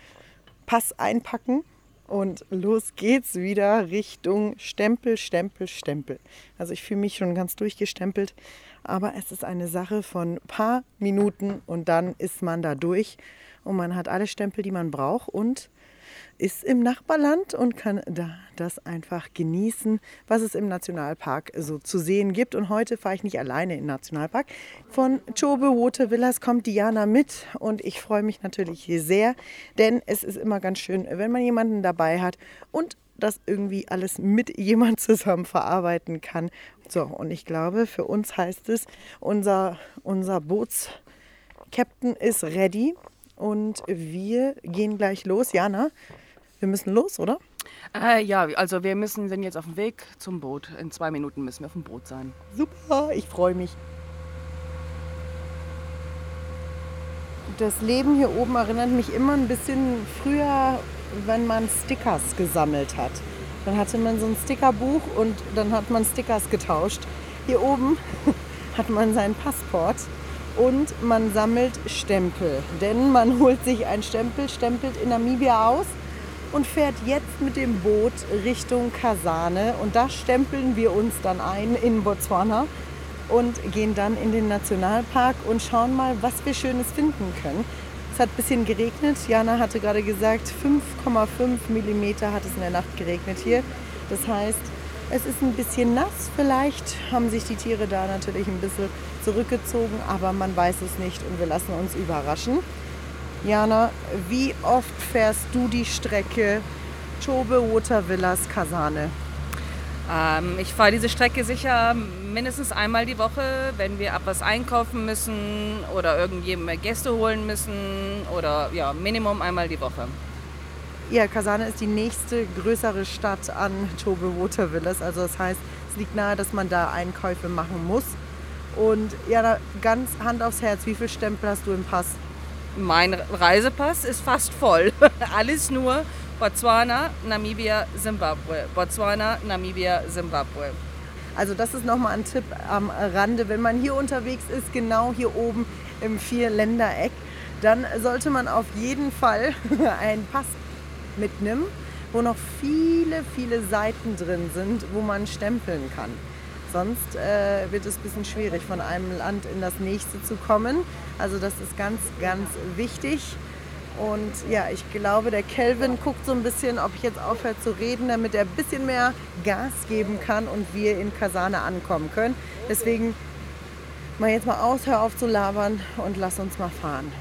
Pass einpacken und los geht's wieder Richtung Stempel, Stempel, Stempel. Also ich fühle mich schon ganz durchgestempelt, aber es ist eine Sache von ein paar Minuten und dann ist man da durch und man hat alle Stempel, die man braucht und ist im Nachbarland und kann da das einfach genießen, was es im Nationalpark so zu sehen gibt. Und heute fahre ich nicht alleine in den Nationalpark. Von Chobe Wote Villas kommt Diana mit und ich freue mich natürlich sehr, denn es ist immer ganz schön, wenn man jemanden dabei hat und das irgendwie alles mit jemand zusammen verarbeiten kann. So, und ich glaube, für uns heißt es, unser, unser Bootskapitän ist ready und wir gehen gleich los. Jana, wir müssen los, oder? Äh, ja, also wir müssen, sind jetzt auf dem Weg zum Boot. In zwei Minuten müssen wir auf dem Boot sein. Super, ich freue mich. Das Leben hier oben erinnert mich immer ein bisschen früher, wenn man Stickers gesammelt hat. Dann hatte man so ein Stickerbuch und dann hat man Stickers getauscht. Hier oben hat man sein Passport und man sammelt Stempel. Denn man holt sich einen Stempel, stempelt in Namibia aus und fährt jetzt mit dem Boot Richtung Kasane. Und da stempeln wir uns dann ein in Botswana und gehen dann in den Nationalpark und schauen mal, was wir Schönes finden können. Es hat ein bisschen geregnet. Jana hatte gerade gesagt, 5,5 mm hat es in der Nacht geregnet hier. Das heißt, es ist ein bisschen nass. Vielleicht haben sich die Tiere da natürlich ein bisschen zurückgezogen, aber man weiß es nicht und wir lassen uns überraschen. Jana, wie oft fährst du die Strecke Chobe Water Villas Kasane? Ähm, ich fahre diese Strecke sicher mindestens einmal die Woche, wenn wir ab was einkaufen müssen oder irgendjemand Gäste holen müssen oder ja, Minimum einmal die Woche. Ja, Kasane ist die nächste größere Stadt an Chobe Water Villas. Also das heißt, es liegt nahe, dass man da Einkäufe machen muss. Und ja, ganz Hand aufs Herz, wie viel Stempel hast du im Pass? Mein Reisepass ist fast voll. Alles nur Botswana, Namibia, Zimbabwe. Botswana, Namibia, Zimbabwe. Also das ist nochmal ein Tipp am Rande. Wenn man hier unterwegs ist, genau hier oben im Vierländereck, dann sollte man auf jeden Fall einen Pass mitnehmen, wo noch viele, viele Seiten drin sind, wo man stempeln kann. Sonst äh, wird es ein bisschen schwierig, von einem Land in das nächste zu kommen. Also das ist ganz, ganz wichtig. Und ja, ich glaube, der Kelvin guckt so ein bisschen, ob ich jetzt aufhöre zu reden, damit er ein bisschen mehr Gas geben kann und wir in Kasane ankommen können. Deswegen mal jetzt mal aus, hör auf zu labern und lass uns mal fahren.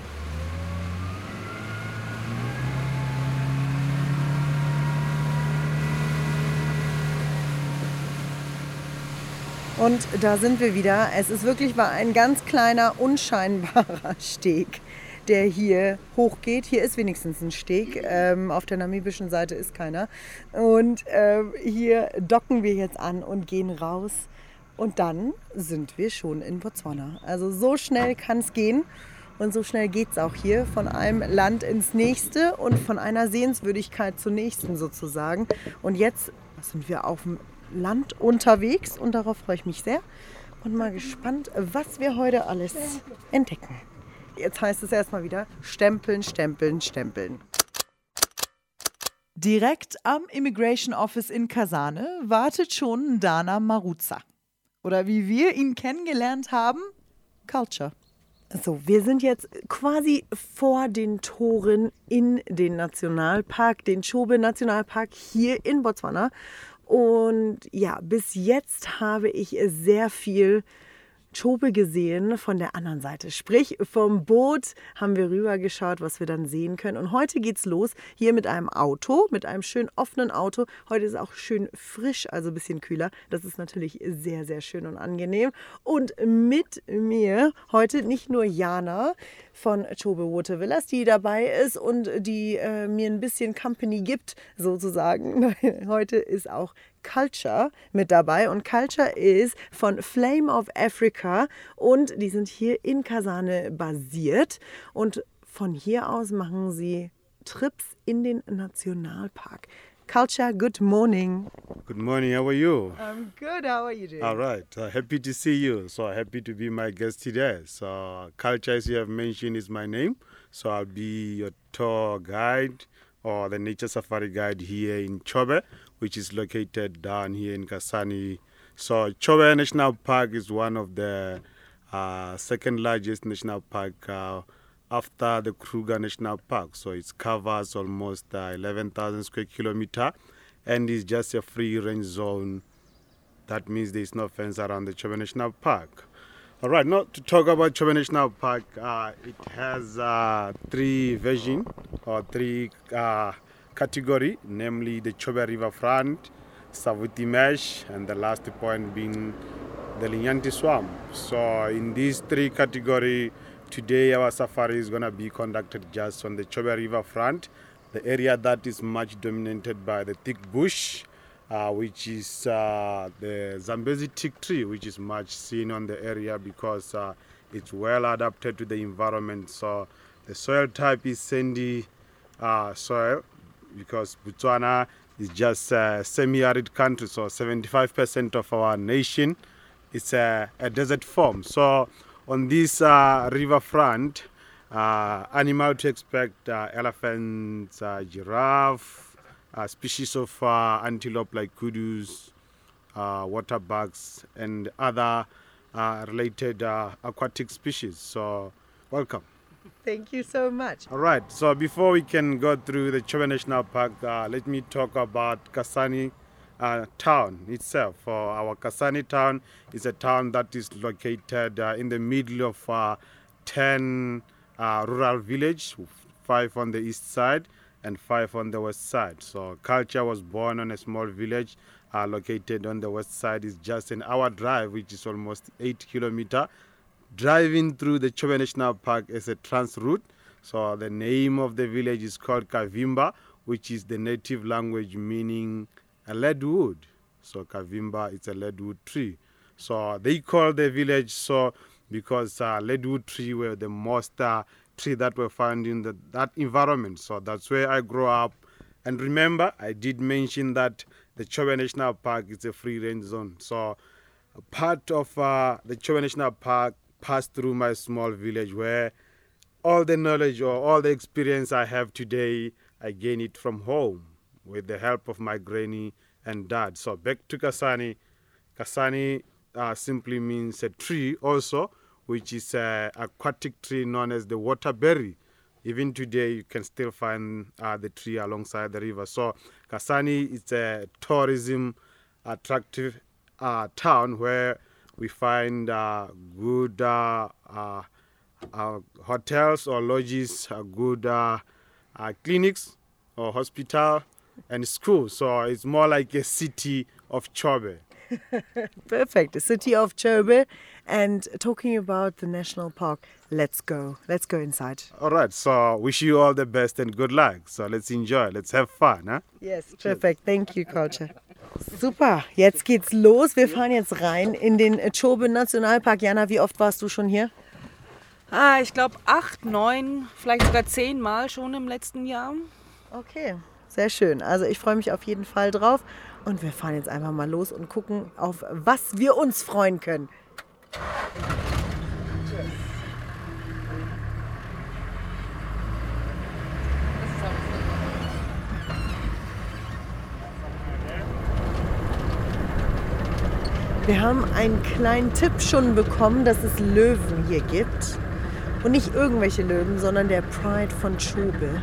Und da sind wir wieder. Es ist wirklich ein ganz kleiner, unscheinbarer Steg, der hier hochgeht. Hier ist wenigstens ein Steg. Ähm, auf der namibischen Seite ist keiner. Und ähm, hier docken wir jetzt an und gehen raus. Und dann sind wir schon in Botswana. Also so schnell kann es gehen. Und so schnell geht es auch hier von einem Land ins nächste und von einer Sehenswürdigkeit zur nächsten sozusagen. Und jetzt sind wir auf dem Land unterwegs und darauf freue ich mich sehr und mal gespannt, was wir heute alles entdecken. Jetzt heißt es erstmal wieder stempeln, stempeln, stempeln. Direkt am Immigration Office in Kasane wartet schon Dana Maruza. Oder wie wir ihn kennengelernt haben, Culture. So, wir sind jetzt quasi vor den Toren in den Nationalpark, den Chobe Nationalpark hier in Botswana. Und ja, bis jetzt habe ich sehr viel Chobe gesehen von der anderen Seite. Sprich, vom Boot haben wir rübergeschaut, was wir dann sehen können. Und heute geht's los hier mit einem Auto, mit einem schön offenen Auto. Heute ist auch schön frisch, also ein bisschen kühler. Das ist natürlich sehr, sehr schön und angenehm. Und mit mir heute nicht nur Jana von Chobe Water Villas, die dabei ist und die äh, mir ein bisschen Company gibt, sozusagen. Heute ist auch Culture mit dabei und Culture ist von Flame of Africa und die sind hier in Kasane basiert und von hier aus machen sie Trips in den Nationalpark. Culture, good morning. Good morning, how are you? I'm good, how are you doing? All right, uh, happy to see you. So happy to be my guest today. So, Culture, as you have mentioned, is my name. So, I'll be your tour guide or the nature safari guide here in Chobe, which is located down here in Kasani. So, Chobe National Park is one of the uh, second largest national park uh, after the Kruger National Park. So, it covers almost uh, 11,000 square kilometer and is just a free range zone. That means there's no fence around the Chobe National Park. All right, now to talk about Chobe National Park, uh, it has uh, three version or three uh, category, namely the Chobe Riverfront, Savuti Mesh, and the last point being the Linyanti Swamp. So in these three category, today our safari is going to be conducted just on the Chobe Riverfront, the area that is much dominated by the thick bush, uh, which is uh, the Zambezi teak tree, which is much seen on the area because uh, it's well adapted to the environment. So the soil type is sandy uh, soil because Botswana is just a semi-arid country. So 75% of our nation is a, a desert form. So on this uh, riverfront, uh, animal to expect uh, elephants, uh, giraffe, uh, species of uh, antelope like kudus, uh, water bugs, and other related aquatic species. So, welcome. Thank you so much. All right, so before we can go through the Chobe National Park, uh, let me talk about Kasani uh, town itself. For our Kasani town is a town that is located uh, in the middle of uh, 10 uh, rural village, five on the east side and five on the west side. So Culture was born on a small village uh, located on the west side. is just an hour drive, which is almost eight kilometer. Driving through the Chobe National Park is a trans route. So the name of the village is called Kavimba, which is the native language meaning a lead wood. So Kavimba is a lead wood tree. So they call the village so because uh, leadwood tree were the most uh, tree that were found in the, that environment. So that's where I grew up. And remember, I did mention that the Chobe National Park is a free range zone. So part of uh, the Chobe National Park passed through my small village where all the knowledge or all the experience I have today, I gain it from home with the help of my granny and dad. So back to Kasani. Kasani uh, simply means a tree also, which is an aquatic tree known as the waterberry. Even today, you can still find uh, the tree alongside the river. So Kasani is a tourism attractive uh, town where we find uh, good uh, uh, uh, hotels or lodges, uh, good uh, uh, clinics or hospital and schools. So it's more like a city of Chobe. Perfect. The city of Chobe. And talking about the national park, let's go. Let's go inside. All right. So wish you all the best and good luck. So let's enjoy. Let's have fun. Huh? Yes, perfect. Thank you, Culture. Super, jetzt geht's los. Wir fahren jetzt rein in den Chobe Nationalpark. Jana, wie oft warst du schon hier? Ah, ich glaube acht, neun, vielleicht sogar zehn Mal schon im letzten Jahr. Okay, sehr schön. Also ich freue mich auf jeden Fall drauf. Und wir fahren jetzt einfach mal los und gucken, auf was wir uns freuen können. Wir haben einen kleinen Tipp schon bekommen, dass es Löwen hier gibt. Und nicht irgendwelche Löwen, sondern der Pride von Chobe.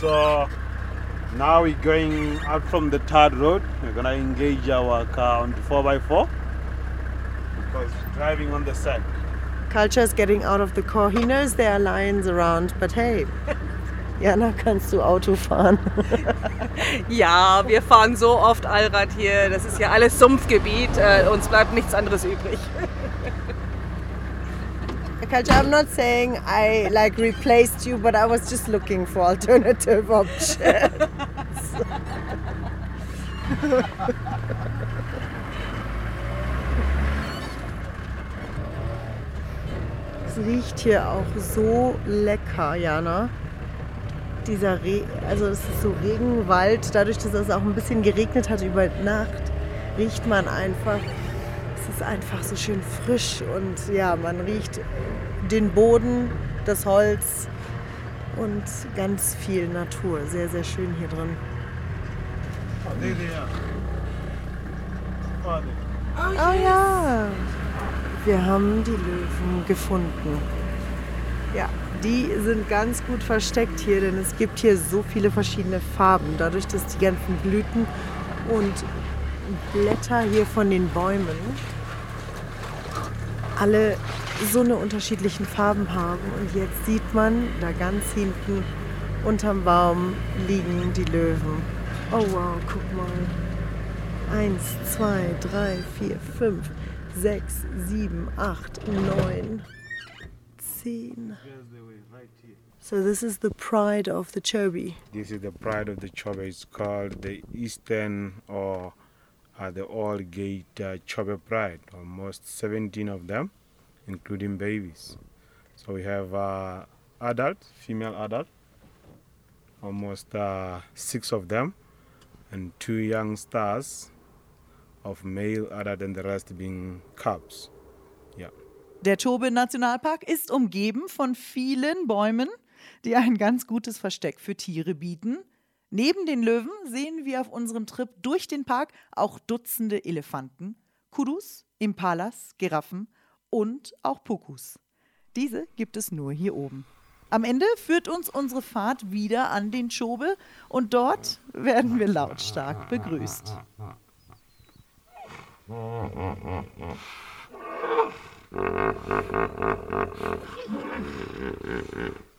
So now we're going out from the third road. We're gonna engage our car on the 4x4 because driving on the sand. Culture is getting out of the car. He knows there are lions around, but hey, Jana, kannst du Auto fahren? Ja, wir fahren so oft Allrad hier. Das ist ja alles Sumpfgebiet. Äh, uns bleibt nichts anderes übrig. Culture, I'm not saying I like replaced you, but I was just looking for alternative options. es riecht hier auch so lecker, Jana. Dieser Re also es ist so Regenwald, dadurch, dass es auch ein bisschen geregnet hat über Nacht, riecht man einfach, es ist einfach so schön frisch und ja, man riecht den Boden, das Holz und ganz viel Natur. Sehr, sehr schön hier drin. Oh ja, wir haben die Löwen gefunden. Ja, die sind ganz gut versteckt hier, denn es gibt hier so viele verschiedene Farben. Dadurch, dass die ganzen Blüten und Blätter hier von den Bäumen alle so eine unterschiedlichen Farben haben. Und jetzt sieht man, da ganz hinten unterm Baum liegen die Löwen. Oh wow, guck mal. Eins, zwei, drei, vier, fünf, sechs, sieben, acht, neun, zehn. So this is the pride of the Chobe. This is the pride of the Chobe. It's called the Eastern or uh, the All Gate uh, Chobe Pride. Almost 17 of them, including babies. So we have uh, adult, female adult, almost uh, six of them, and two young stars of male adult, and the rest being cubs. Yeah. Der Chobe Nationalpark ist umgeben von vielen Bäumen, die ein ganz gutes Versteck für Tiere bieten. Neben den Löwen sehen wir auf unserem Trip durch den Park auch Dutzende Elefanten, Kudus, Impalas, Giraffen und auch Pukus. Diese gibt es nur hier oben. Am Ende führt uns unsere Fahrt wieder an den Chobe und dort werden wir lautstark begrüßt.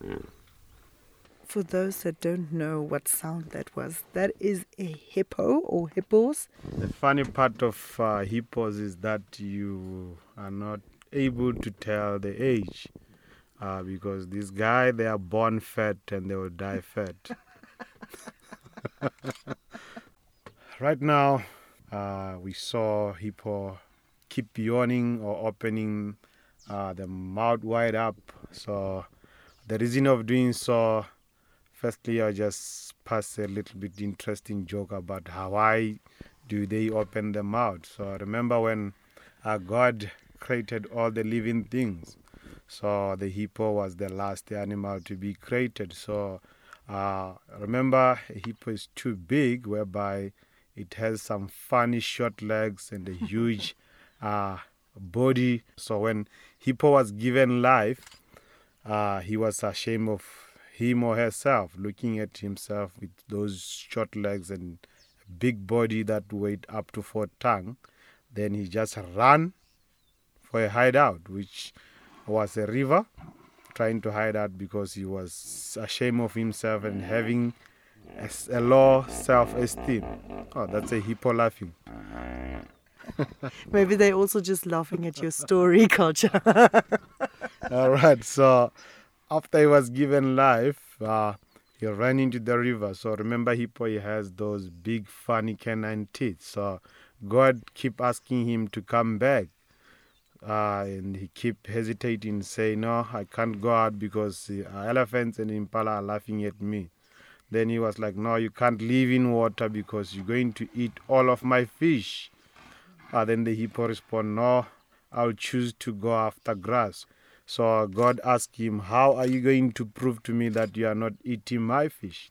For those that don't know what sound that was, that is a hippo or hippos. The funny part of uh, hippos is that you are not able to tell the age uh, because this guy they are born fat and they will die fat. right now, uh, we saw hippo keep yawning or opening uh, the mouth wide up. So the reason of doing so, firstly, I just pass a little bit interesting joke about how why do they open the mouth. So I remember when uh, God created all the living things. So the hippo was the last animal to be created. So uh, remember, a hippo is too big, whereby it has some funny short legs and a huge uh, body. So when hippo was given life, uh, he was ashamed of him or herself, looking at himself with those short legs and big body that weighed up to four ton. Then he just ran for a hideout, which was a river, trying to hide out because he was ashamed of himself and having a, a low self-esteem. Oh, that's a hippo laughing. Maybe they're also just laughing at your story culture. All right. So after he was given life, uh, he ran into the river. So remember, hippo he has those big funny canine teeth. So God keep asking him to come back. Uh, and he keep hesitating, say, "No, I can't go out because elephants and impala are laughing at me." Then he was like, "No, you can't live in water because you're going to eat all of my fish." Uh, then the hippo respond, "No, I'll choose to go after grass." So God asked him, "How are you going to prove to me that you are not eating my fish?"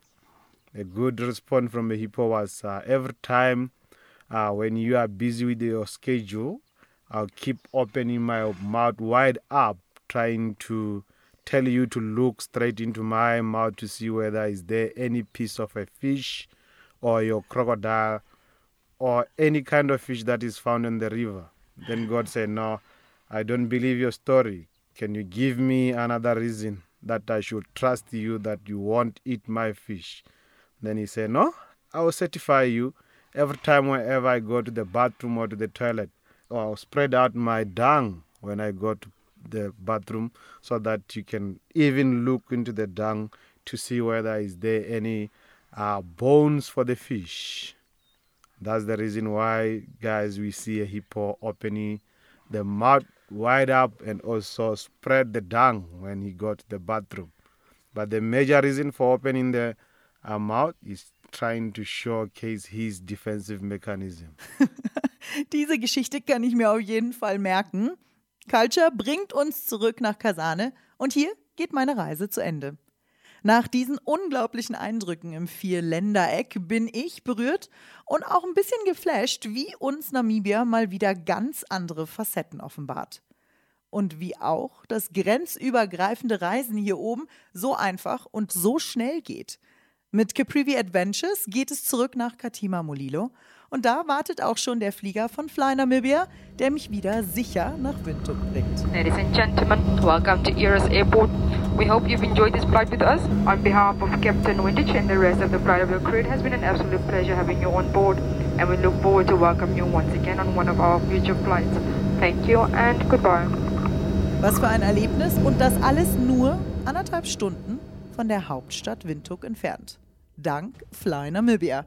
A good response from the hippo was, uh, "Every time uh, when you are busy with your schedule." I'll keep opening my mouth wide up, trying to tell you to look straight into my mouth to see whether is there any piece of a fish or your crocodile or any kind of fish that is found in the river. Then God said, No, I don't believe your story. Can you give me another reason that I should trust you that you won't eat my fish? Then he said, No, I will certify you every time whenever I go to the bathroom or to the toilet or I'll spread out my dung when I go to the bathroom so that you can even look into the dung to see whether is there any uh, bones for the fish. That's the reason why, guys, we see a hippo opening the mouth wide up and also spread the dung when he got the bathroom. But the major reason for opening the uh, mouth is trying to showcase his defensive mechanism. Diese Geschichte kann ich mir auf jeden Fall merken. Culture bringt uns zurück nach Kasane und hier geht meine Reise zu Ende. Nach diesen unglaublichen Eindrücken im Vierländereck bin ich berührt und auch ein bisschen geflasht, wie uns Namibia mal wieder ganz andere Facetten offenbart. Und wie auch das grenzübergreifende Reisen hier oben so einfach und so schnell geht. Mit Caprivi Adventures geht es zurück nach Katima Molilo und da wartet auch schon der Flieger von Fly Namibia, der mich wieder sicher nach Windhoek bringt. Ladies and gentlemen, welcome to Eros Airport. We hope you've enjoyed this flight with us. On behalf of Captain Windich and the rest of the flight of your crew, it has been an absolute pleasure having you on board, and we look forward to welcome you once again on one of our future flights. Thank you and goodbye. Was für ein Erlebnis und das alles nur anderthalb Stunden von der Hauptstadt Windhoek entfernt. Dank Fly Namibia.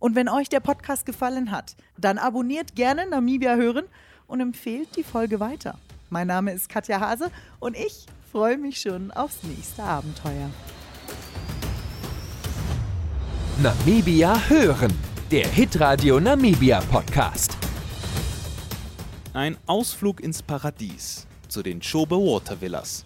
Und wenn euch der Podcast gefallen hat, dann abonniert gerne Namibia hören und empfehlt die Folge weiter. Mein Name ist Katja Hase und ich freue mich schon aufs nächste Abenteuer. Namibia hören, der Hitradio Namibia Podcast. Ein Ausflug ins Paradies zu den Chobe Water Villas.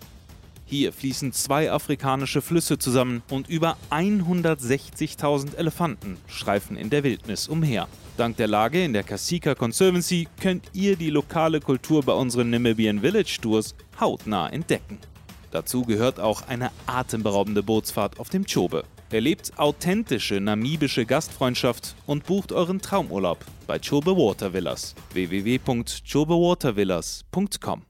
Hier fließen zwei afrikanische Flüsse zusammen und über 160.000 Elefanten streifen in der Wildnis umher. Dank der Lage in der Kasika Conservancy könnt ihr die lokale Kultur bei unseren Namibian Village Tours hautnah entdecken. Dazu gehört auch eine atemberaubende Bootsfahrt auf dem Chobe. Erlebt authentische namibische Gastfreundschaft und bucht euren Traumurlaub bei Chobe Water Villas. www.chobewatervillas.com